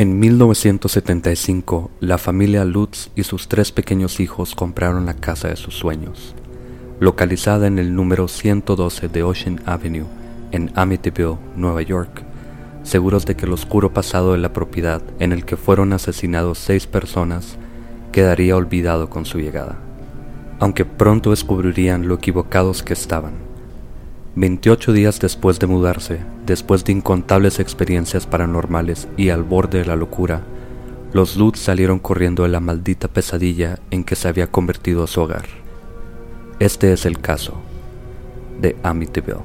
En 1975, la familia Lutz y sus tres pequeños hijos compraron la casa de sus sueños, localizada en el número 112 de Ocean Avenue, en Amityville, Nueva York, seguros de que el oscuro pasado de la propiedad en el que fueron asesinados seis personas quedaría olvidado con su llegada, aunque pronto descubrirían lo equivocados que estaban. 28 días después de mudarse, después de incontables experiencias paranormales y al borde de la locura, los Lutz salieron corriendo de la maldita pesadilla en que se había convertido su hogar. Este es el caso de Amityville.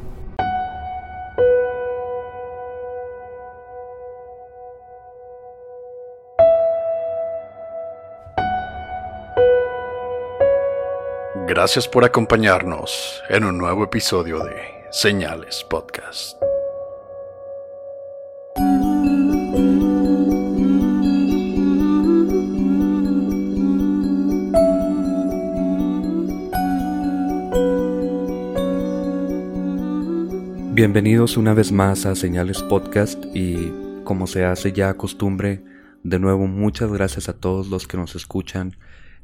Gracias por acompañarnos en un nuevo episodio de Señales Podcast. Bienvenidos una vez más a Señales Podcast y como se hace ya costumbre, de nuevo muchas gracias a todos los que nos escuchan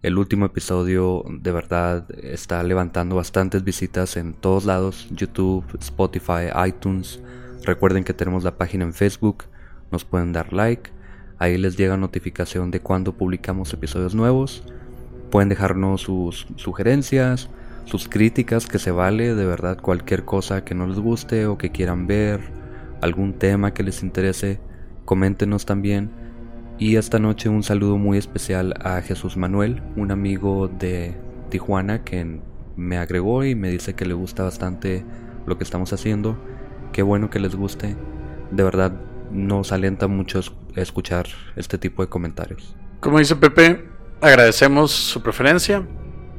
el último episodio de verdad está levantando bastantes visitas en todos lados, YouTube, Spotify, iTunes. Recuerden que tenemos la página en Facebook, nos pueden dar like, ahí les llega notificación de cuando publicamos episodios nuevos. Pueden dejarnos sus sugerencias, sus críticas, que se vale de verdad cualquier cosa que no les guste o que quieran ver, algún tema que les interese, coméntenos también. Y esta noche un saludo muy especial a Jesús Manuel, un amigo de Tijuana que me agregó y me dice que le gusta bastante lo que estamos haciendo. Qué bueno que les guste. De verdad nos alienta mucho escuchar este tipo de comentarios. Como dice Pepe, agradecemos su preferencia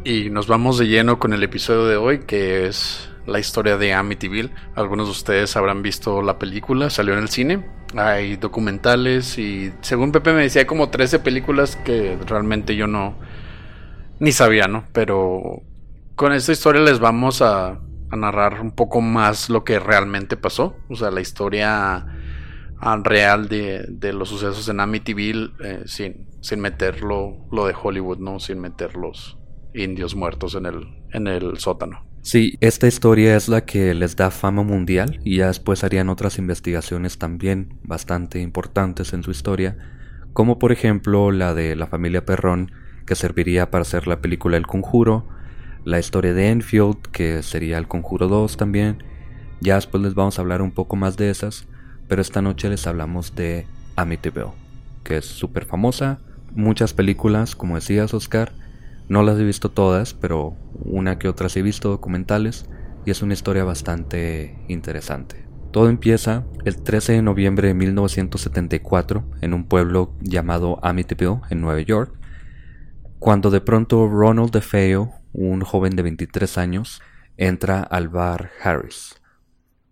y nos vamos de lleno con el episodio de hoy que es la historia de Amityville. Algunos de ustedes habrán visto la película, salió en el cine. Hay documentales y según Pepe me decía hay como 13 películas que realmente yo no ni sabía, ¿no? Pero con esta historia les vamos a, narrar un poco más lo que realmente pasó. O sea, la historia ah, real de, de los sucesos en Amityville eh, sin, sin meter lo, de Hollywood, ¿no? Sin meter los indios muertos en el, en el sótano. Sí, esta historia es la que les da fama mundial y ya después harían otras investigaciones también bastante importantes en su historia, como por ejemplo la de la familia Perrón, que serviría para hacer la película El Conjuro, la historia de Enfield, que sería El Conjuro 2 también. Ya después les vamos a hablar un poco más de esas, pero esta noche les hablamos de Amityville, que es súper famosa, muchas películas, como decías Oscar, no las he visto todas, pero una que otra sí he visto documentales y es una historia bastante interesante. Todo empieza el 13 de noviembre de 1974 en un pueblo llamado Amityville, en Nueva York, cuando de pronto Ronald DeFeo, un joven de 23 años, entra al bar Harris.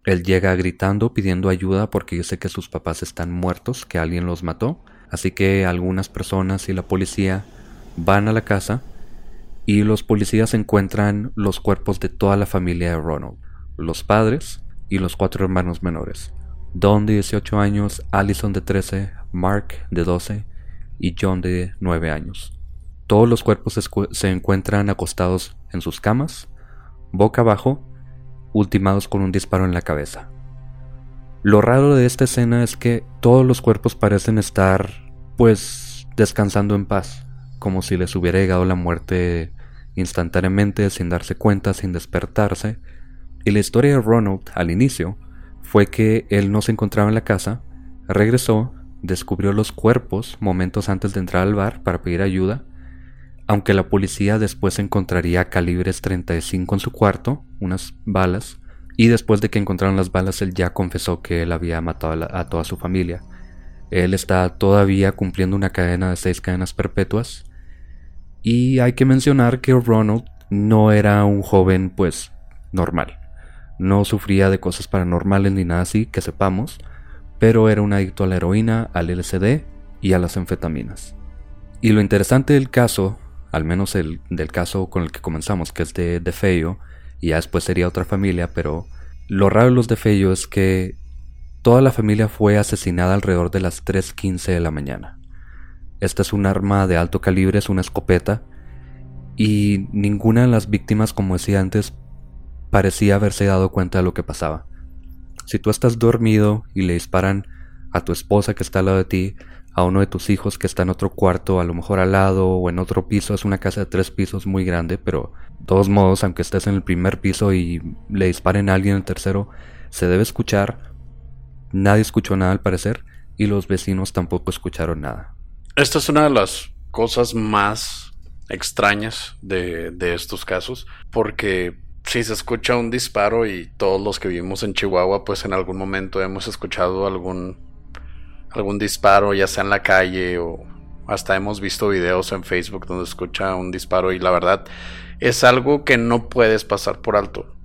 Él llega gritando pidiendo ayuda porque dice que sus papás están muertos, que alguien los mató, así que algunas personas y la policía van a la casa y los policías encuentran los cuerpos de toda la familia de Ronald, los padres y los cuatro hermanos menores, Don de 18 años, Allison de 13, Mark de 12 y John de 9 años. Todos los cuerpos se encuentran acostados en sus camas, boca abajo, ultimados con un disparo en la cabeza. Lo raro de esta escena es que todos los cuerpos parecen estar, pues, descansando en paz como si les hubiera llegado la muerte instantáneamente, sin darse cuenta, sin despertarse. Y la historia de Ronald al inicio fue que él no se encontraba en la casa, regresó, descubrió los cuerpos momentos antes de entrar al bar para pedir ayuda, aunque la policía después encontraría calibres 35 en su cuarto, unas balas, y después de que encontraron las balas él ya confesó que él había matado a, toda su familia. Él está todavía cumpliendo una cadena de seis cadenas perpetuas. Y hay que mencionar que Ronald no era un joven pues normal. No sufría de cosas paranormales ni nada así, que sepamos, pero era un adicto a la heroína, al LSD y a las anfetaminas. Y lo interesante del caso, al menos el del caso con el que comenzamos, que es de, de Feyo, y ya después sería otra familia, pero lo raro de los de Feyo es que toda la familia fue asesinada alrededor de las 3.15 de la mañana. Esta es un arma de alto calibre, es una escopeta, y ninguna de las víctimas, como decía antes, parecía haberse dado cuenta de lo que pasaba. Si tú estás dormido y le disparan a tu esposa que está al lado de ti, a uno de tus hijos que está en otro cuarto, a lo mejor al lado o en otro piso. Es una casa de tres pisos muy grande, pero de todos modos, aunque estés en el primer piso y le disparen a alguien en el tercero, se debe escuchar. Nadie escuchó nada al parecer y los vecinos tampoco escucharon nada. Esta es una de las cosas más extrañas de, de estos casos, porque si se escucha un disparo y todos los que vivimos en Chihuahua, pues en algún momento hemos escuchado algún algún disparo, ya sea en la calle o hasta hemos visto videos en Facebook donde escucha un disparo y la verdad es algo que no puedes pasar por alto.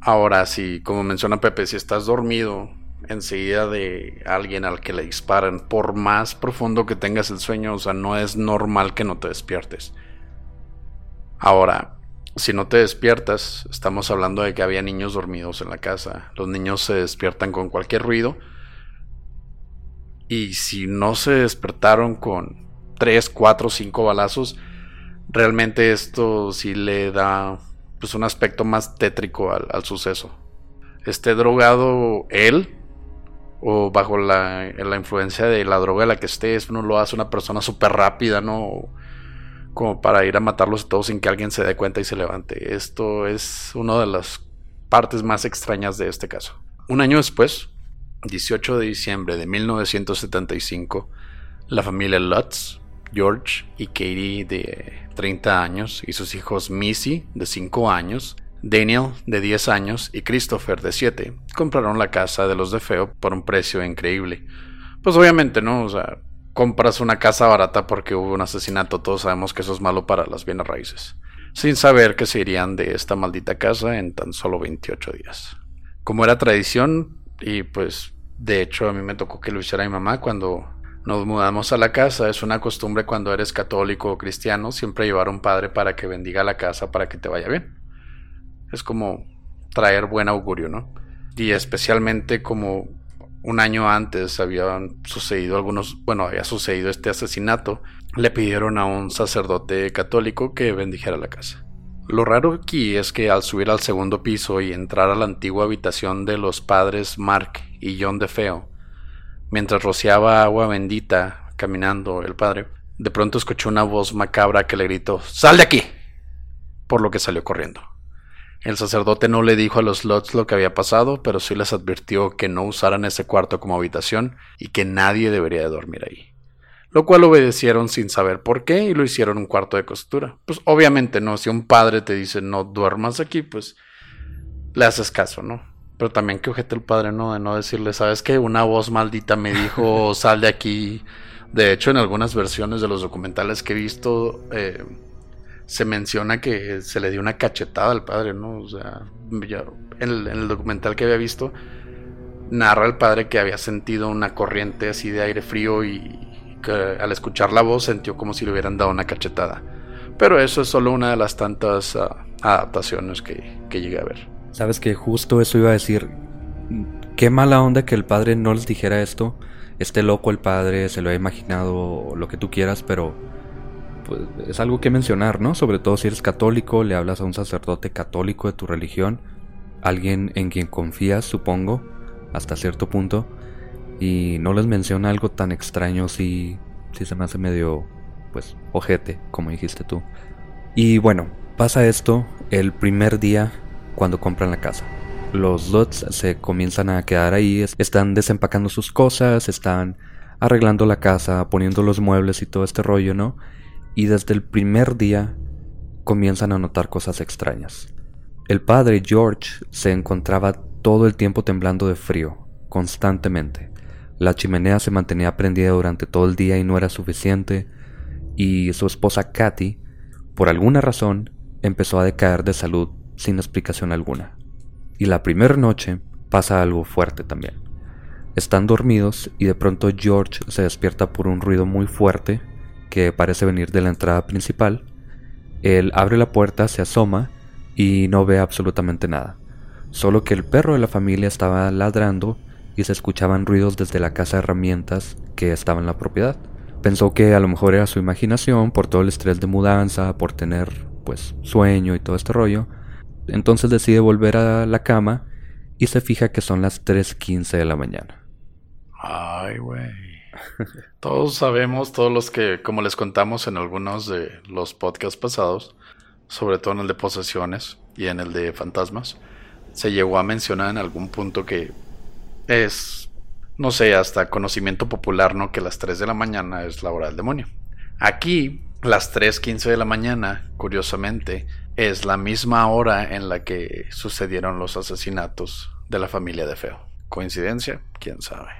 Ahora, si, como menciona Pepe, si estás dormido enseguida de alguien al que le disparan, por más profundo que tengas el sueño, o sea, no es normal que no te despiertes. Ahora, si no te despiertas, estamos hablando de que había niños dormidos en la casa. Los niños se despiertan con cualquier ruido y si no se despertaron con 3, 4, 5 balazos, realmente esto sí le da pues un aspecto más tétrico al, suceso. Esté drogado él o bajo la, influencia de la droga de la que estés, uno lo hace una persona súper rápida, ¿no? Como para ir a matarlos a todos sin que alguien se dé cuenta y se levante. Esto es una de las partes más extrañas de este caso. Un año después, 18 de diciembre de 1975, la familia Lutz, George y Katie de 30 años y sus hijos Missy de 5 años, Daniel de 10 años y Christopher de 7 compraron la casa de los de Feo por un precio increíble. Pues obviamente, ¿no? O sea, compras una casa barata porque hubo un asesinato, todos sabemos que eso es malo para las bienes raíces, sin saber que se irían de esta maldita casa en tan solo 28 días. Como era tradición, y pues de hecho a mí me tocó que lo hiciera mi mamá cuando nos mudamos a la casa. Es una costumbre cuando eres católico o cristiano siempre llevar un padre para que bendiga la casa para que te vaya bien. Es como traer buen augurio, ¿no? Y especialmente como un año antes habían sucedido algunos, bueno, había sucedido este asesinato, le pidieron a un sacerdote católico que bendijera la casa. Lo raro aquí es que al subir al segundo piso y entrar a la antigua habitación de los padres Mark y John DeFeo, mientras rociaba agua bendita caminando el padre, de pronto escuchó una voz macabra que le gritó ¡Sal de aquí! por lo que salió corriendo. El sacerdote no le dijo a los Lots lo que había pasado, pero sí les advirtió que no usaran ese cuarto como habitación y que nadie debería de dormir ahí lo cual obedecieron sin saber por qué y lo hicieron un cuarto de costura. Pues obviamente no, si un padre te dice no duermas aquí, pues le haces caso, ¿no? Pero también que ojete el padre, ¿no? De no decirle, ¿sabes qué? Una voz maldita me dijo, sal de aquí. De hecho, en algunas versiones de los documentales que he visto, eh, se menciona que se le dio una cachetada al padre, ¿no? O sea, en el documental que había visto, narra el padre que había sentido una corriente así de aire frío y, que al escuchar la voz sintió como si le hubieran dado una cachetada. Pero eso es solo una de las tantas ah, adaptaciones que, que llegué a ver. Sabes que justo eso iba a decir. Qué mala onda que el padre no les dijera esto. Esté loco el padre, se lo ha imaginado lo que tú quieras, pero pues, es algo que mencionar, ¿no? Sobre todo si eres católico, le hablas a un sacerdote católico de tu religión, alguien en quien confías, supongo, hasta cierto punto y no les menciona algo tan extraño si, si se me hace medio, pues, ojete, como dijiste tú. Y bueno, pasa esto el primer día cuando compran la casa. Los Lutz se comienzan a quedar ahí, están desempacando sus cosas, están arreglando la casa, poniendo los muebles y todo este rollo, ¿no? Y desde el primer día comienzan a notar cosas extrañas. El padre George se encontraba todo el tiempo temblando de frío, constantemente. La chimenea se mantenía prendida durante todo el día y no era suficiente, y su esposa Kathy, por alguna razón, empezó a decaer de salud sin explicación alguna. Y la primera noche pasa algo fuerte también. Están dormidos y de pronto George se despierta por un ruido muy fuerte que parece venir de la entrada principal. Él abre la puerta, se asoma y no ve absolutamente nada. Solo que el perro de la familia estaba ladrando y se escuchaban ruidos desde la casa de herramientas que estaba en la propiedad. Pensó que a lo mejor era su imaginación por todo el estrés de mudanza, por tener pues sueño y todo este rollo. Entonces decide volver a la cama y se fija que son las 3.15 de la mañana. Ay, güey. Todos sabemos, todos los que, como les contamos en algunos de los podcasts pasados, sobre todo en el de posesiones y en el de fantasmas, se llegó a mencionar en algún punto que es, no sé, hasta conocimiento popular, ¿no? Que las 3 de la mañana es la hora del demonio. Aquí, las 3.15 de la mañana, curiosamente, es la misma hora en la que sucedieron los asesinatos de la familia de Feo. ¿Coincidencia? ¿Quién sabe?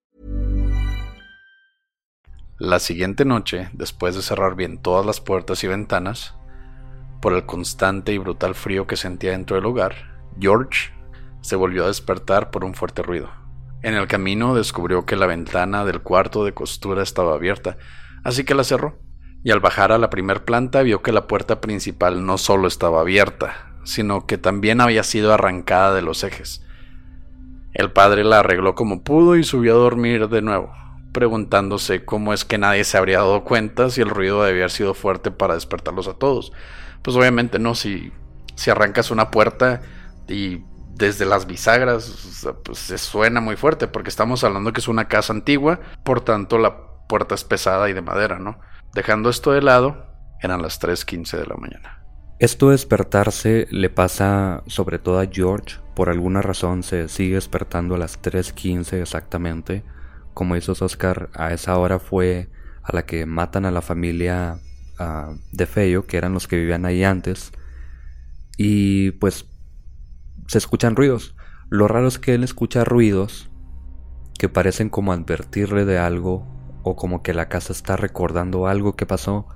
La siguiente noche, después de cerrar bien todas las puertas y ventanas, por el constante y brutal frío que sentía dentro del hogar, George se volvió a despertar por un fuerte ruido. En el camino descubrió que la ventana del cuarto de costura estaba abierta, así que la cerró. Y al bajar a la primer planta vio que la puerta principal no solo estaba abierta, sino que también había sido arrancada de los ejes. El padre la arregló como pudo y subió a dormir de nuevo, preguntándose cómo es que nadie se habría dado cuenta si el ruido debía haber sido fuerte para despertarlos a todos. Pues obviamente no, si, si arrancas una puerta y desde las bisagras pues se suena muy fuerte, porque estamos hablando que es una casa antigua, por tanto la puerta es pesada y de madera, ¿no? Dejando esto de lado, eran las 3.15 de la mañana. Esto de despertarse le pasa sobre todo a George, por alguna razón se sigue despertando a las 3.15 exactamente como hizo Oscar, a esa hora fue a la que matan a la familia uh, de Feyo, que eran los que vivían ahí antes. Y pues se escuchan ruidos. Lo raro es que él escucha ruidos que parecen como advertirle de algo o como que la casa está recordando algo que pasó.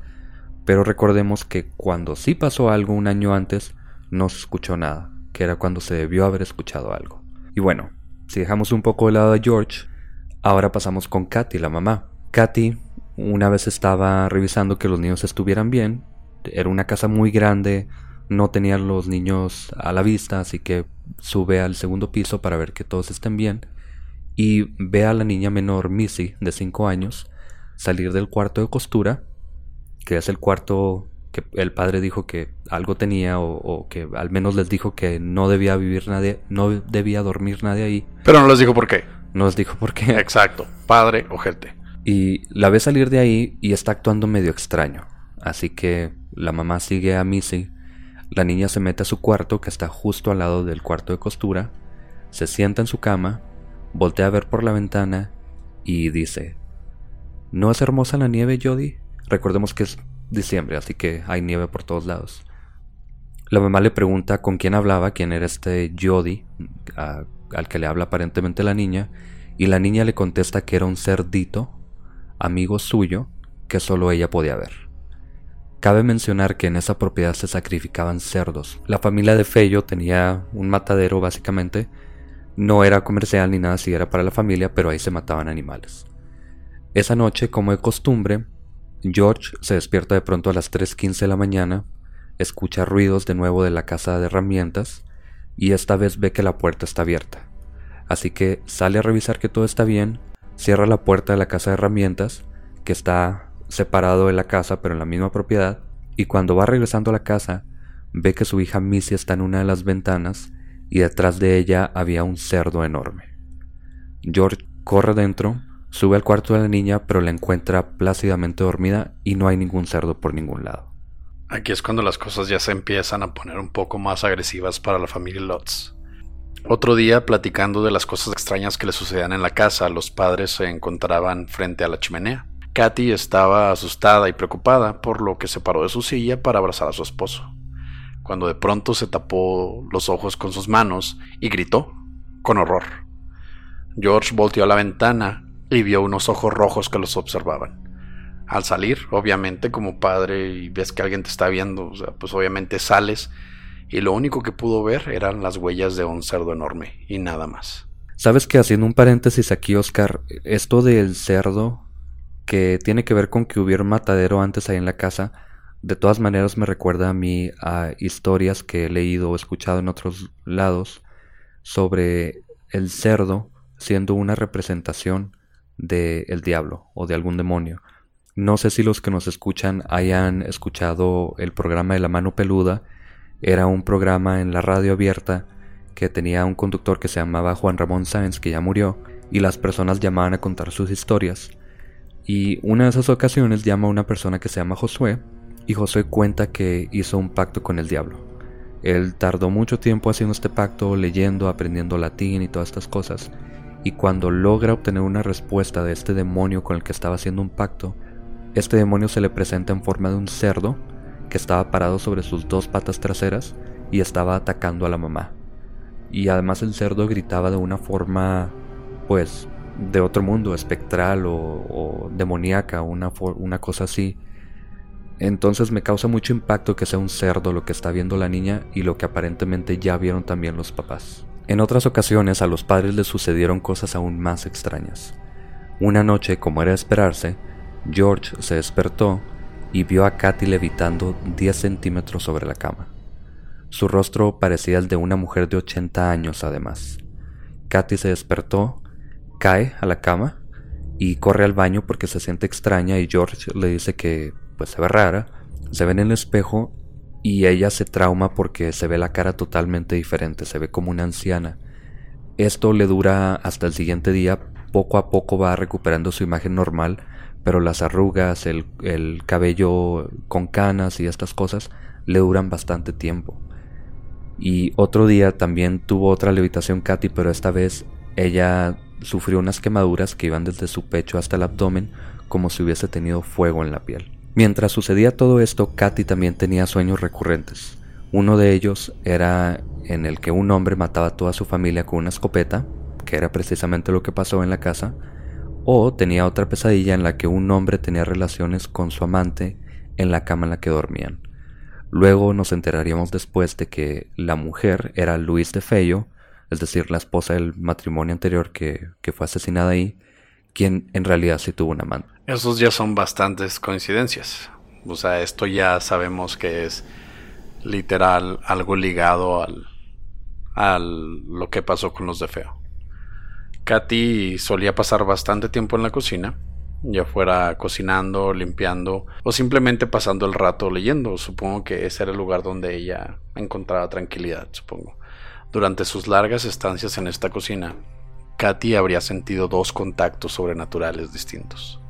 Pero recordemos que cuando sí pasó algo un año antes, no se escuchó nada, que era cuando se debió haber escuchado algo. Y bueno, si dejamos un poco de lado a George, Ahora pasamos con Katy, la mamá. Katy una vez estaba revisando que los niños estuvieran bien. Era una casa muy grande, no tenía los niños a la vista, así que sube al segundo piso para ver que todos estén bien. Y ve a la niña menor, Missy, de 5 años, salir del cuarto de costura, que es el cuarto que el padre dijo que algo tenía o, o, que al menos les dijo que no debía vivir nadie, no debía dormir nadie ahí. Pero no les dijo por qué. Nos dijo por qué. Exacto, padre o gente. Y la ve salir de ahí y está actuando medio extraño. Así que la mamá sigue a Missy. La niña se mete a su cuarto, que está justo al lado del cuarto de costura. Se sienta en su cama, voltea a ver por la ventana y dice: ¿No es hermosa la nieve, Jody? Recordemos que es diciembre, así que hay nieve por todos lados. La mamá le pregunta con quién hablaba, quién era este Jody, al que le habla aparentemente la niña, y la niña le contesta que era un cerdito, amigo suyo, que solo ella podía ver. Cabe mencionar que en esa propiedad se sacrificaban cerdos. La familia de Fello tenía un matadero básicamente. No era comercial ni nada, si era para la familia, pero ahí se mataban animales. Esa noche, como de costumbre, George se despierta de pronto a las 3.15 de la mañana, escucha ruidos de nuevo de la casa de herramientas y esta vez ve que la puerta está abierta. Así que sale a revisar que todo está bien, cierra la puerta de la casa de herramientas, que está separado de la casa pero en la misma propiedad, y cuando va regresando a la casa, ve que su hija Missy está en una de las ventanas y detrás de ella había un cerdo enorme. George corre dentro, sube al cuarto de la niña, pero la encuentra plácidamente dormida y no hay ningún cerdo por ningún lado. Aquí es cuando las cosas ya se empiezan a poner un poco más agresivas para la familia Lutz. Otro día, platicando de las cosas extrañas que le sucedían en la casa, los padres se encontraban frente a la chimenea. Katy estaba asustada y preocupada, por lo que se paró de su silla para abrazar a su esposo, cuando de pronto se tapó los ojos con sus manos y gritó, con horror. George volteó a la ventana y vio unos ojos rojos que los observaban. Al salir, obviamente, como padre y ves que alguien te está viendo, pues obviamente sales y lo único que pudo ver eran las huellas de un cerdo enorme y nada más. Sabes que haciendo un paréntesis aquí, Oscar, esto del cerdo que tiene que ver con que hubiera un matadero antes ahí en la casa, de todas maneras me recuerda a mí a historias que he leído o escuchado en otros lados sobre el cerdo siendo una representación del diablo o de algún demonio. No sé si los que nos escuchan hayan escuchado el programa de la mano peluda. Era un programa en la radio abierta que tenía un conductor que se llamaba Juan Ramón Sáenz, que ya murió, y las personas llamaban a contar sus historias. Y una de esas ocasiones llama a una persona que se llama Josué, y Josué cuenta que hizo un pacto con el diablo. Él tardó mucho tiempo haciendo este pacto, leyendo, aprendiendo latín y todas estas cosas, y cuando logra obtener una respuesta de este demonio con el que estaba haciendo un pacto, este demonio se le presenta en forma de un cerdo que estaba parado sobre sus dos patas traseras y estaba atacando a la mamá. Y además el cerdo gritaba de una forma, pues, de otro mundo, espectral o, demoníaca, una, una cosa así. Entonces me causa mucho impacto que sea un cerdo lo que está viendo la niña y lo que aparentemente ya vieron también los papás. En otras ocasiones a los padres les sucedieron cosas aún más extrañas. Una noche, como era de esperarse, George se despertó y vio a Katy levitando 10 centímetros sobre la cama. Su rostro parecía el de una mujer de 80 años además. Katy se despertó, cae a la cama y corre al baño porque se siente extraña y George le dice que pues se ve rara. Se ve en el espejo y ella se trauma porque se ve la cara totalmente diferente, se ve como una anciana. Esto le dura hasta el siguiente día, poco a poco va recuperando su imagen normal pero las arrugas, el, cabello con canas y estas cosas le duran bastante tiempo. Y otro día también tuvo otra levitación Katy, pero esta vez ella sufrió unas quemaduras que iban desde su pecho hasta el abdomen como si hubiese tenido fuego en la piel. Mientras sucedía todo esto, Katy también tenía sueños recurrentes. Uno de ellos era en el que un hombre mataba a toda su familia con una escopeta, que era precisamente lo que pasó en la casa, o tenía otra pesadilla en la que un hombre tenía relaciones con su amante en la cama en la que dormían. Luego nos enteraríamos después de que la mujer era Luis de Fello, es decir, la esposa del matrimonio anterior que, que fue asesinada ahí, quien en realidad sí tuvo un amante. Esos ya son bastantes coincidencias. O sea, esto ya sabemos que es literal algo ligado al, al lo que pasó con los de Feo. Katy solía pasar bastante tiempo en la cocina, ya fuera cocinando, limpiando o simplemente pasando el rato leyendo. Supongo que ese era el lugar donde ella encontraba tranquilidad, supongo. Durante sus largas estancias en esta cocina, Katy habría sentido dos contactos sobrenaturales distintos.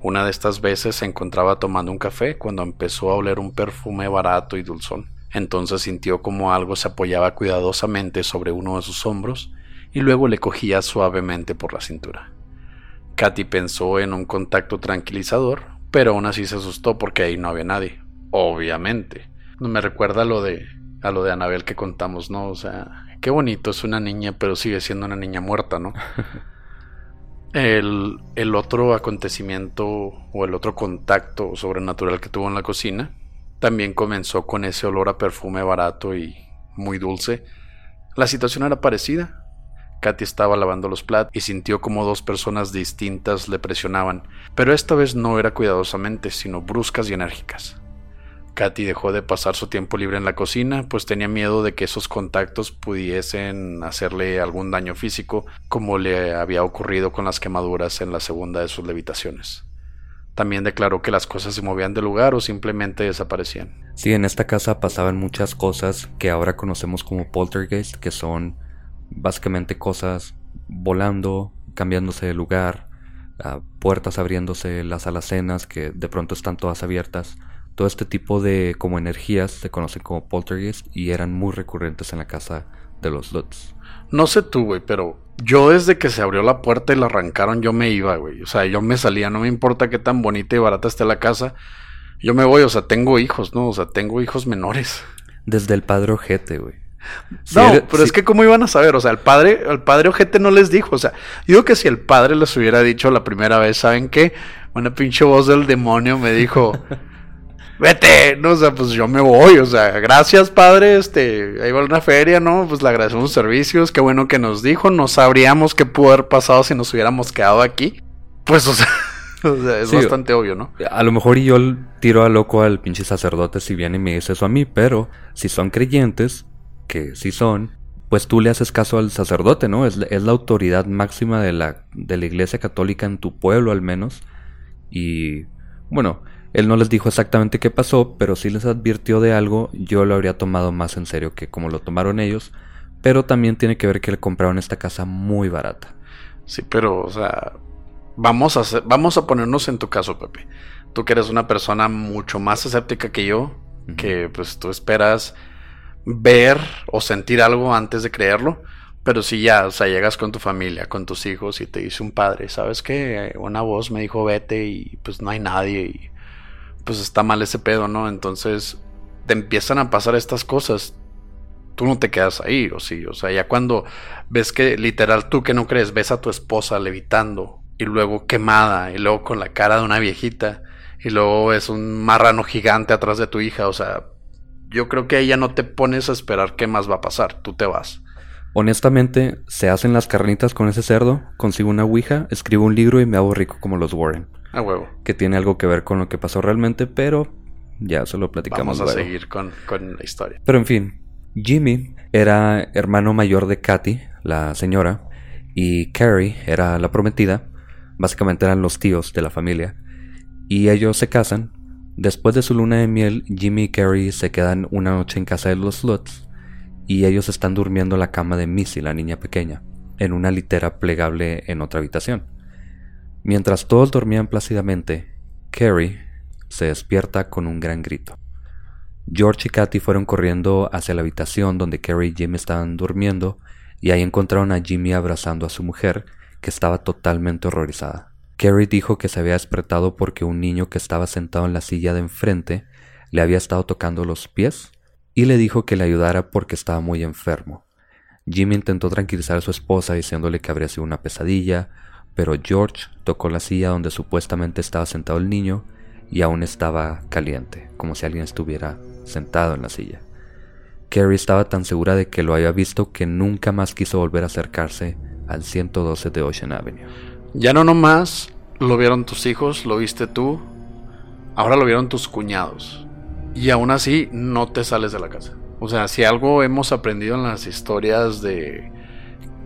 Una de estas veces se encontraba tomando un café cuando empezó a oler un perfume barato y dulzón. Entonces sintió como algo se apoyaba cuidadosamente sobre uno de sus hombros y luego le cogía suavemente por la cintura. Katy pensó en un contacto tranquilizador, pero aún así se asustó porque ahí no había nadie. Obviamente. No me recuerda a lo de a lo de Anabel que contamos, ¿no? O sea, qué bonito es una niña, pero sigue siendo una niña muerta, ¿no? el, el otro acontecimiento o el otro contacto sobrenatural que tuvo en la cocina también comenzó con ese olor a perfume barato y muy dulce. La situación era parecida, Katy estaba lavando los platos y sintió como dos personas distintas le presionaban, pero esta vez no era cuidadosamente, sino bruscas y enérgicas. Katy dejó de pasar su tiempo libre en la cocina, pues tenía miedo de que esos contactos pudiesen hacerle algún daño físico, como le había ocurrido con las quemaduras en la segunda de sus levitaciones. también declaró que las cosas se movían de lugar o simplemente desaparecían. Sí, en esta casa pasaban muchas cosas que ahora conocemos como poltergeist, que son básicamente cosas volando, cambiándose de lugar, ah, puertas abriéndose, las alacenas que de pronto están todas abiertas. Todo este tipo de como energías se conocen como poltergeist y eran muy recurrentes en la casa de los Lutz. No sé tú, güey, pero yo desde que se abrió la puerta y la arrancaron, yo me iba, güey. O sea, yo me salía, no me importa qué tan bonita y barata esté la casa. Yo me voy, o sea, tengo hijos, ¿no? O sea, tengo hijos menores. Desde el padre ojete, güey. No, pero es que cómo iban a saber, o sea, el padre, el padre ojete no les dijo, o sea, digo que si el padre les hubiera dicho la primera vez, ¿saben qué? Una pinche voz del demonio me dijo, vete, no, o sea, pues yo me voy, o sea, gracias padre, este, ahí va una feria, ¿no? Pues le agradecemos servicios, qué bueno que nos dijo, no sabríamos qué pudo haber pasado si nos hubiéramos quedado aquí. Pues, o sea, es bastante obvio, ¿no? A lo mejor yo tiro a loco al pinche sacerdote si viene y me dice eso a mí, pero si son creyentes, que sí son, pues tú le haces caso al sacerdote, ¿no? Es, es la autoridad máxima de la, de la iglesia católica en tu pueblo al menos. Y bueno, él no les dijo exactamente qué pasó, pero sí les advirtió de algo, yo lo habría tomado más en serio que como lo tomaron ellos, pero también tiene que ver que le compraron esta casa muy barata. Sí, pero, o sea, vamos a, vamos a ponernos en tu caso, Pepe. Tú que eres una persona mucho más escéptica que yo, que pues tú esperas ver o sentir algo antes de creerlo. Pero si ya, o sea, llegas con tu familia, con tus hijos y te dice un padre, ¿sabes qué? Una voz me dijo vete y pues no hay nadie y pues está mal ese pedo, ¿no? Entonces te empiezan a pasar estas cosas. Tú no te quedas ahí, o sí, o sea, ya cuando ves que literal tú que no crees, ves a tu esposa levitando y luego quemada y luego con la cara de una viejita y luego es un marrano gigante atrás de tu hija, o sea, yo creo que ahí ya no te pones a esperar qué más va a pasar, tú te vas. Honestamente, se hacen las carnitas con ese cerdo, consigo una ouija, escribo un libro y me hago rico como los Warren. A huevo. Que tiene algo que ver con lo que pasó realmente, pero ya se lo platicamos. Vamos a seguir con, con la historia. Pero en fin, Jimmy era hermano mayor de Katy, la señora, y Carrie era la prometida. Básicamente eran los tíos de la familia. Y ellos se casan. Después de su luna de miel, Jimmy y Carrie se quedan una noche en casa de los Lutz y ellos están durmiendo en la cama de Missy, la niña pequeña, en una litera plegable en otra habitación. Mientras todos dormían plácidamente, Carrie se despierta con un gran grito. George y Katy fueron corriendo hacia la habitación donde Carrie y Jimmy estaban durmiendo y ahí encontraron a Jimmy abrazando a su mujer, que estaba totalmente horrorizada. Carrie dijo que se había despertado porque un niño que estaba sentado en la silla de enfrente le había estado tocando los pies y le dijo que le ayudara porque estaba muy enfermo. Jimmy intentó tranquilizar a su esposa diciéndole que habría sido una pesadilla, pero George tocó la silla donde supuestamente estaba sentado el niño y aún estaba caliente, como si alguien estuviera sentado en la silla. Carrie estaba tan segura de que lo había visto que nunca más quiso volver a acercarse al 112 de Ocean Avenue. Ya no nomás lo vieron tus hijos, lo viste tú, ahora lo vieron tus cuñados. Y aún así no te sales de la casa. O sea, si algo hemos aprendido en las historias de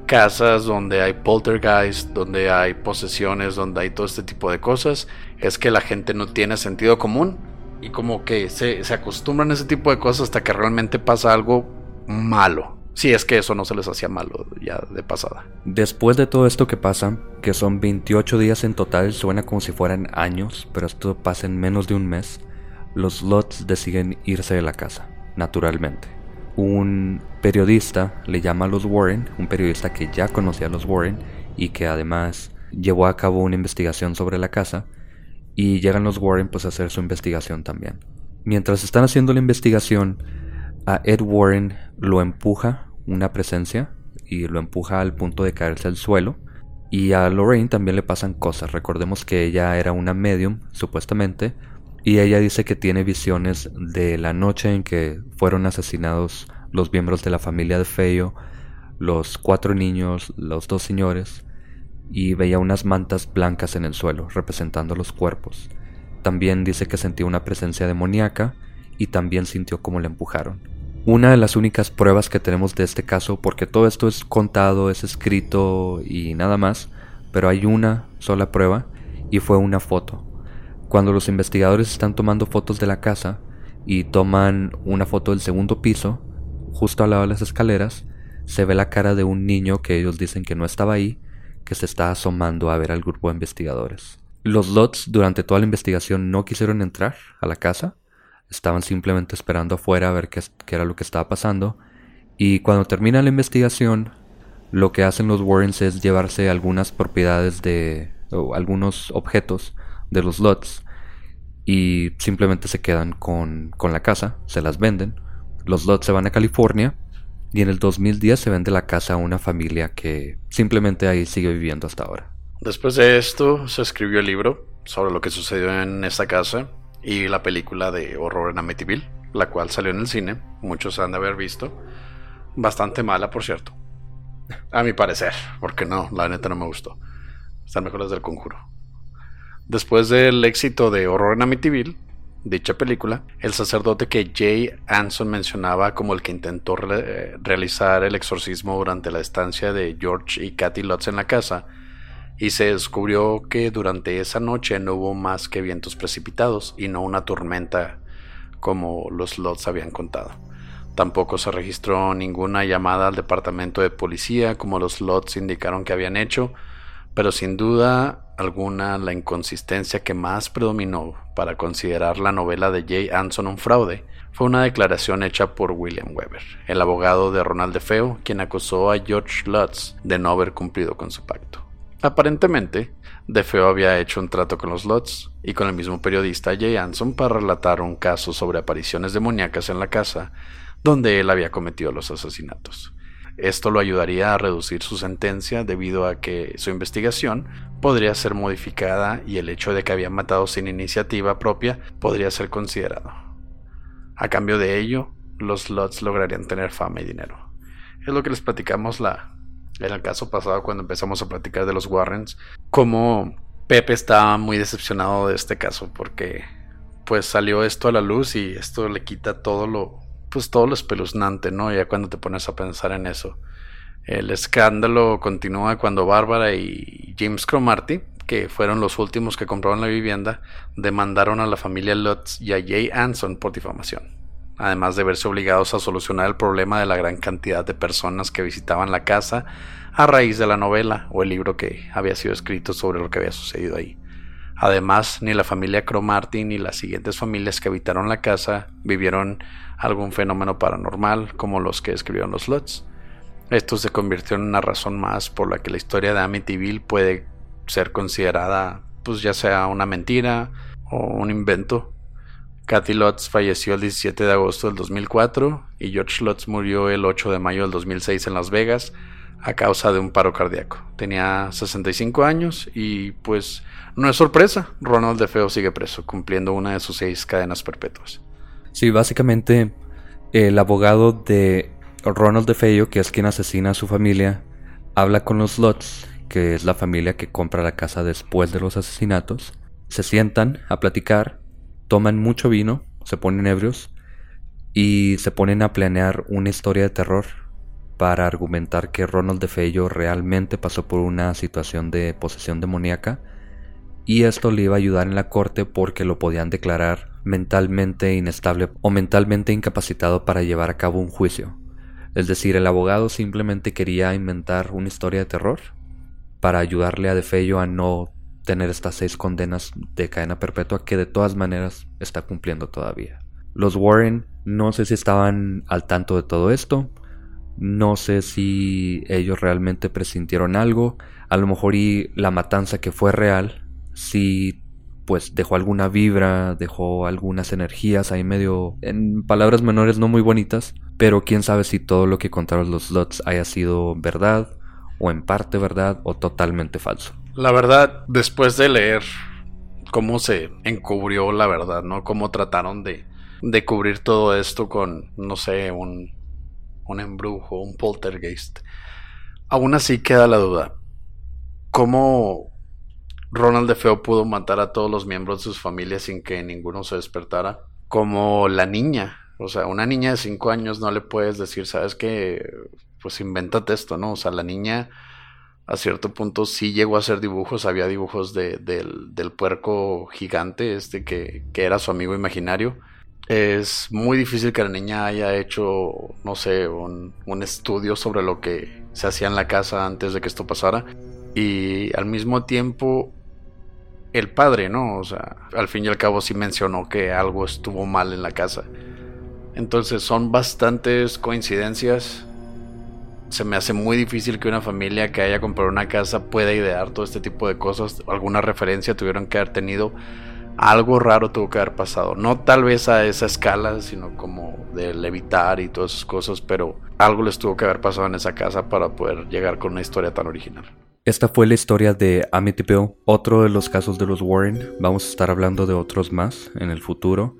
casas donde hay poltergeist, donde hay posesiones, donde hay todo este tipo de cosas, es que la gente no tiene sentido común y como que se, se acostumbran a ese tipo de cosas hasta que realmente pasa algo malo. Si es que eso no se les hacía malo ya de pasada. Después de todo esto que pasa, que son 28 días en total, suena como si fueran años, pero esto pasa en menos de un mes, los Lots deciden irse de la casa, naturalmente. Un periodista le llama a los Warren, un periodista que ya conocía a los Warren y que además llevó a cabo una investigación sobre la casa, y llegan los Warren pues a hacer su investigación también. Mientras están haciendo la investigación, a Ed Warren lo empuja una presencia y lo empuja al punto de caerse al suelo. Y a Lorraine también le pasan cosas. Recordemos que ella era una medium, supuestamente, y ella dice que tiene visiones de la noche en que fueron asesinados los miembros de la familia de Feyo, los cuatro niños, los dos señores, y veía unas mantas blancas en el suelo representando los cuerpos. También dice que sentía una presencia demoníaca y también sintió como le empujaron. Una de las únicas pruebas que tenemos de este caso, porque todo esto es contado, es escrito y nada más, pero hay una sola prueba y fue una foto Cuando los investigadores están tomando fotos de la casa y toman una foto del segundo piso, justo al lado de las escaleras, se ve la cara de un niño que ellos dicen que no estaba ahí, que se está asomando a ver al grupo de investigadores. Los Lots durante toda la investigación no quisieron entrar a la casa, estaban simplemente esperando afuera a ver qué, era lo que estaba pasando, y cuando termina la investigación, lo que hacen los Warrens es llevarse algunas propiedades de, o algunos objetos de los Lots, y simplemente se quedan con, con la casa, se las venden, los Lots se van a California, y en el 2010 se vende la casa a una familia que simplemente ahí sigue viviendo hasta ahora. Después de esto se escribió el libro sobre lo que sucedió en esta casa y la película de horror en Amityville, la cual salió en el cine, muchos han de haber visto, bastante mala por cierto, a mi parecer, porque no, la neta no me gustó, están mejores del conjuro. Después del éxito de horror en Amityville, dicha película, el sacerdote que Jay Anson mencionaba como el que intentó realizar el exorcismo durante la estancia de George y Kathy Lutz en la casa, y se descubrió que durante esa noche no hubo más que vientos precipitados y no una tormenta como los Lutz habían contado. Tampoco se registró ninguna llamada al departamento de policía como los Lutz indicaron que habían hecho, pero sin duda alguna la inconsistencia que más predominó para considerar la novela de Jay Anson un fraude fue una declaración hecha por William Weber, el abogado de Ronald DeFeo, quien acusó a George Lutz de no haber cumplido con su pacto. Aparentemente, DeFeo había hecho un trato con los Lutz y con el mismo periodista Jay Anson para relatar un caso sobre apariciones demoníacas en la casa donde él había cometido los asesinatos. Esto lo ayudaría a reducir su sentencia debido a que su investigación podría ser modificada y el hecho de que había matado sin iniciativa propia podría ser considerado. A cambio de ello, los Lutz lograrían tener fama y dinero. Es lo que les platicamos la, en el caso pasado cuando empezamos a platicar de los Warrens, como Pepe estaba muy decepcionado de este caso porque pues salió esto a la luz y esto le quita todo lo pues todo lo espeluznante, ¿no? Ya cuando te pones a pensar en eso. El escándalo continúa cuando Bárbara y James Cromarty, que fueron los últimos que compraron la vivienda, demandaron a la familia Lutz y a Jay Anson por difamación, además de verse obligados a solucionar el problema de la gran cantidad de personas que visitaban la casa a raíz de la novela o el libro que había sido escrito sobre lo que había sucedido ahí. Además, ni la familia Cromarty ni las siguientes familias que habitaron la casa vivieron algún fenómeno paranormal como los que escribieron los Lutz. Esto se convirtió en una razón más por la que la historia de Amityville puede ser considerada pues ya sea una mentira o un invento. Kathy Lutz falleció el 17 de agosto del 2004 y George Lutz murió el 8 de mayo del 2006 en Las Vegas a causa de un paro cardíaco. Tenía 65 años y pues no es sorpresa, Ronald DeFeo sigue preso, cumpliendo una de sus seis cadenas perpetuas. Sí, básicamente el abogado de Ronald DeFeo, que es quien asesina a su familia, habla con los Lutz, que es la familia que compra la casa después de los asesinatos. Se sientan a platicar, toman mucho vino, se ponen ebrios y se ponen a planear una historia de terror para argumentar que Ronald DeFeo realmente pasó por una situación de posesión demoníaca y esto le iba a ayudar en la corte porque lo podían declarar mentalmente inestable o mentalmente incapacitado para llevar a cabo un juicio. Es decir, el abogado simplemente quería inventar una historia de terror para ayudarle a DeFeo a no tener estas seis condenas de cadena perpetua que de todas maneras está cumpliendo todavía. Los Warren no sé si estaban al tanto de todo esto, no sé si ellos realmente presintieron algo. A lo mejor y la matanza que fue real, si pues dejó alguna vibra, dejó algunas energías ahí medio, en palabras menores no muy bonitas, pero quién sabe si todo lo que contaron los Lots haya sido verdad, o en parte verdad, o totalmente falso. La verdad, después de leer cómo se encubrió la verdad, ¿no? Cómo trataron de, de cubrir todo esto con, no sé, un, un embrujo, un poltergeist. Aún así queda la duda. ¿Cómo Ronald DeFeo pudo matar a todos los miembros de sus familias sin que ninguno se despertara? Como la niña. O sea, una niña de 5 años no le puedes decir, sabes que, pues invéntate esto, ¿no? O sea, la niña a cierto punto sí llegó a hacer dibujos, había dibujos de, del, puerco gigante, este que, que, era su amigo imaginario. Es muy difícil que la niña haya hecho, no sé, un, un estudio sobre lo que se hacía en la casa antes de que esto pasara. Y al mismo tiempo, el padre, ¿no? O sea, al fin y al cabo sí mencionó que algo estuvo mal en la casa. Entonces son bastantes coincidencias se me hace muy difícil que una familia que haya comprado una casa pueda idear todo este tipo de cosas. Alguna referencia tuvieron que haber tenido. Algo raro tuvo que haber pasado. No tal vez a esa escala, sino como de levitar y todas esas cosas, pero algo les tuvo que haber pasado en esa casa para poder llegar con una historia tan original. Esta fue la historia de Amityville, otro de los casos de los Warren. Vamos a estar hablando de otros más en el futuro.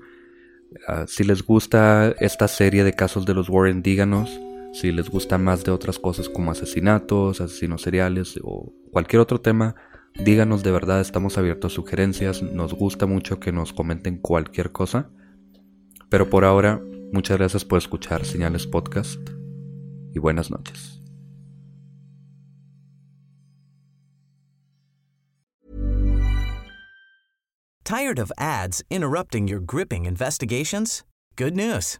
Ah, si les gusta esta serie de casos de los Warren, díganos. Si les gusta más de otras cosas como asesinatos, asesinos seriales o cualquier otro tema, díganos de verdad, estamos abiertos a sugerencias, nos gusta mucho que nos comenten cualquier cosa. Pero por ahora, muchas gracias por escuchar Señales Podcast y buenas noches. Tired of ads interrupting your gripping investigations? Good news.